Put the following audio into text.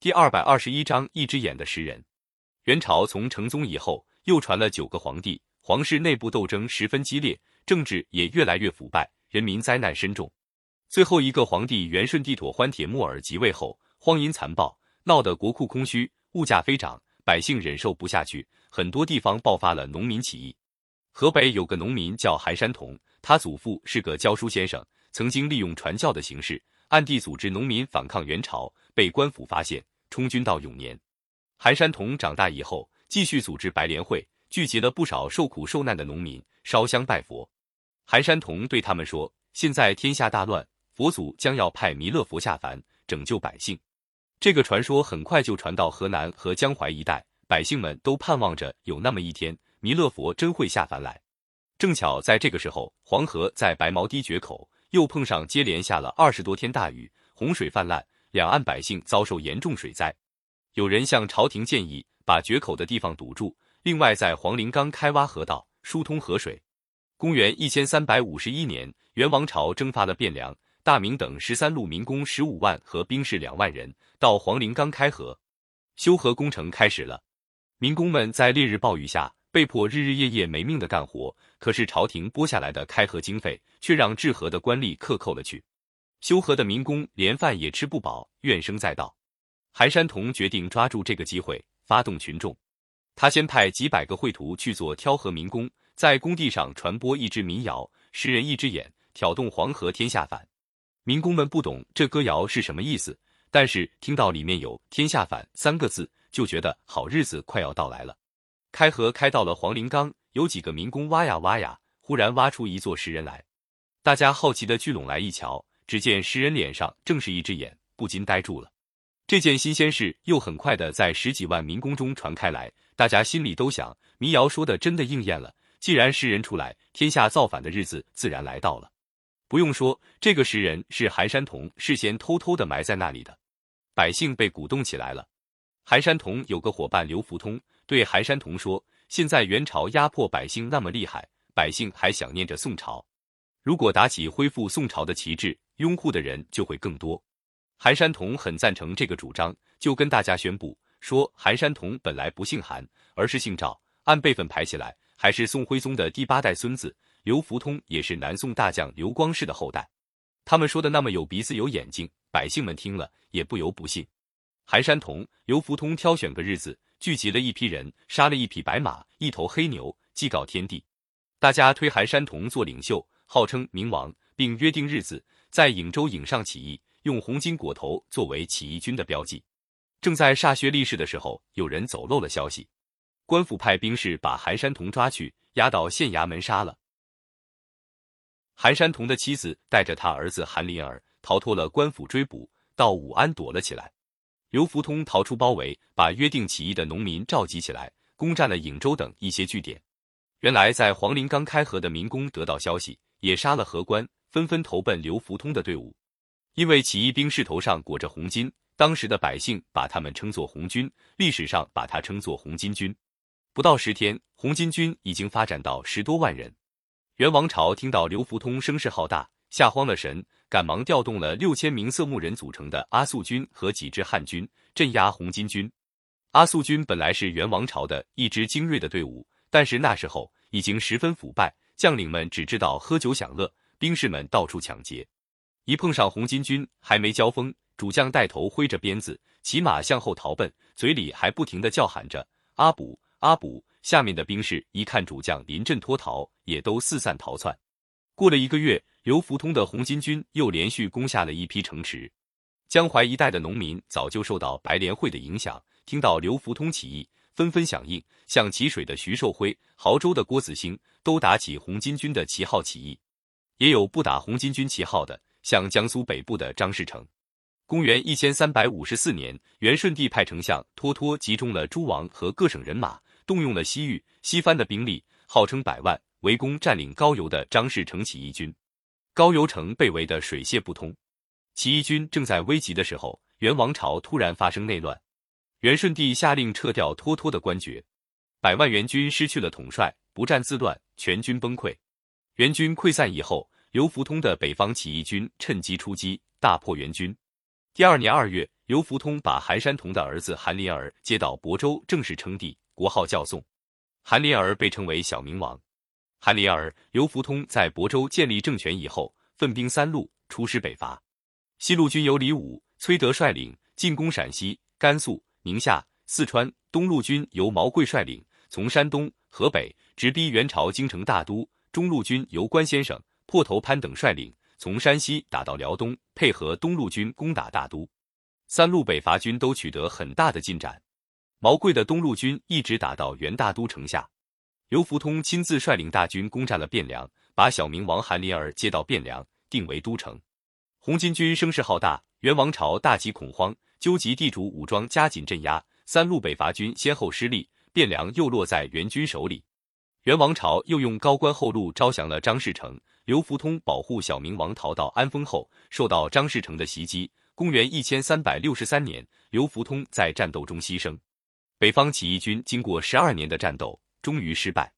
第二百二十一章一只眼的石人。元朝从成宗以后，又传了九个皇帝，皇室内部斗争十分激烈，政治也越来越腐败，人民灾难深重。最后一个皇帝元顺帝妥欢铁木儿即位后，荒淫残暴，闹得国库空虚，物价飞涨，百姓忍受不下去，很多地方爆发了农民起义。河北有个农民叫韩山童，他祖父是个教书先生，曾经利用传教的形式，暗地组织农民反抗元朝，被官府发现，充军到永年。韩山童长大以后，继续组织白莲会，聚集了不少受苦受难的农民，烧香拜佛。韩山童对他们说：“现在天下大乱。”佛祖将要派弥勒佛下凡拯救百姓，这个传说很快就传到河南和江淮一带，百姓们都盼望着有那么一天，弥勒佛真会下凡来。正巧在这个时候，黄河在白毛堤决口，又碰上接连下了二十多天大雨，洪水泛滥，两岸百姓遭受严重水灾。有人向朝廷建议把决口的地方堵住，另外在黄陵冈开挖河道，疏通河水。公元一千三百五十一年，元王朝征发了汴梁。大明等十三路民工十五万和兵士两万人到黄陵冈开河，修河工程开始了。民工们在烈日暴雨下被迫日日夜夜没命的干活，可是朝廷拨下来的开河经费却让治河的官吏克扣了去。修河的民工连饭也吃不饱，怨声载道。韩山童决定抓住这个机会发动群众，他先派几百个绘图去做挑河民工，在工地上传播一支民谣：“十人一只眼，挑动黄河天下反。”民工们不懂这歌谣是什么意思，但是听到里面有“天下反”三个字，就觉得好日子快要到来了。开河开到了黄陵冈，有几个民工挖呀挖呀，忽然挖出一座石人来。大家好奇的聚拢来一瞧，只见石人脸上正是一只眼，不禁呆住了。这件新鲜事又很快的在十几万民工中传开来，大家心里都想：民谣说的真的应验了，既然石人出来，天下造反的日子自然来到了。不用说，这个石人是韩山童事先偷偷的埋在那里的。百姓被鼓动起来了。韩山童有个伙伴刘福通，对韩山童说：“现在元朝压迫百姓那么厉害，百姓还想念着宋朝。如果打起恢复宋朝的旗帜，拥护的人就会更多。”韩山童很赞成这个主张，就跟大家宣布说：“韩山童本来不姓韩，而是姓赵，按辈分排起来，还是宋徽宗的第八代孙子。”刘福通也是南宋大将刘光世的后代，他们说的那么有鼻子有眼睛，百姓们听了也不由不信。韩山童、刘福通挑选个日子，聚集了一批人，杀了一匹白马，一头黑牛，祭告天地。大家推韩山童做领袖，号称明王，并约定日子在颍州颍上起义，用红巾裹头作为起义军的标记。正在歃血立誓的时候，有人走漏了消息，官府派兵士把韩山童抓去，押到县衙门杀了。韩山童的妻子带着他儿子韩林儿逃脱了官府追捕，到武安躲了起来。刘福通逃出包围，把约定起义的农民召集起来，攻占了颍州等一些据点。原来在黄陵刚开河的民工得到消息，也杀了河官，纷纷投奔刘福通的队伍。因为起义兵士头上裹着红巾，当时的百姓把他们称作红军，历史上把他称作红巾军。不到十天，红巾军已经发展到十多万人。元王朝听到刘福通声势浩大，吓慌了神，赶忙调动了六千名色目人组成的阿速军和几支汉军镇压红巾军。阿速军本来是元王朝的一支精锐的队伍，但是那时候已经十分腐败，将领们只知道喝酒享乐，兵士们到处抢劫。一碰上红巾军，还没交锋，主将带头挥着鞭子，骑马向后逃奔，嘴里还不停的叫喊着阿卜阿卜。下面的兵士一看主将临阵脱逃，也都四散逃窜。过了一个月，刘福通的红巾军又连续攻下了一批城池。江淮一带的农民早就受到白莲会的影响，听到刘福通起义，纷纷响应。像济水的徐寿辉、亳州的郭子兴，都打起红巾军的旗号起义。也有不打红巾军旗号的，像江苏北部的张士诚。公元一千三百五十四年，元顺帝派丞相脱脱集中了诸王和各省人马。动用了西域、西番的兵力，号称百万，围攻占领高邮的张士诚起义军。高邮城被围得水泄不通。起义军正在危急的时候，元王朝突然发生内乱，元顺帝下令撤掉脱脱的官爵，百万元军失去了统帅，不战自乱，全军崩溃。元军溃散以后，刘福通的北方起义军趁机出击，大破元军。第二年二月，刘福通把韩山童的儿子韩林儿接到亳州，正式称帝，国号叫宋。韩林儿被称为小明王。韩林儿、刘福通在亳州建立政权以后，分兵三路出师北伐。西路军由李武、崔德率领，进攻陕西、甘肃、宁夏、四川；东路军由毛贵率领，从山东、河北直逼元朝京城大都；中路军由关先生、破头潘等率领，从山西打到辽东，配合东路军攻打大都。三路北伐军都取得很大的进展。毛贵的东路军一直打到元大都城下。刘福通亲自率领大军攻占了汴梁，把小明王韩林儿接到汴梁，定为都城。红巾军声势浩大，元王朝大起恐慌，纠集地主武装加紧镇压。三路北伐军先后失利，汴梁又落在元军手里。元王朝又用高官厚禄招降了张士诚。刘福通保护小明王逃到安丰后，受到张士诚的袭击。公元一千三百六十三年，刘福通在战斗中牺牲。北方起义军经过十二年的战斗。终于失败。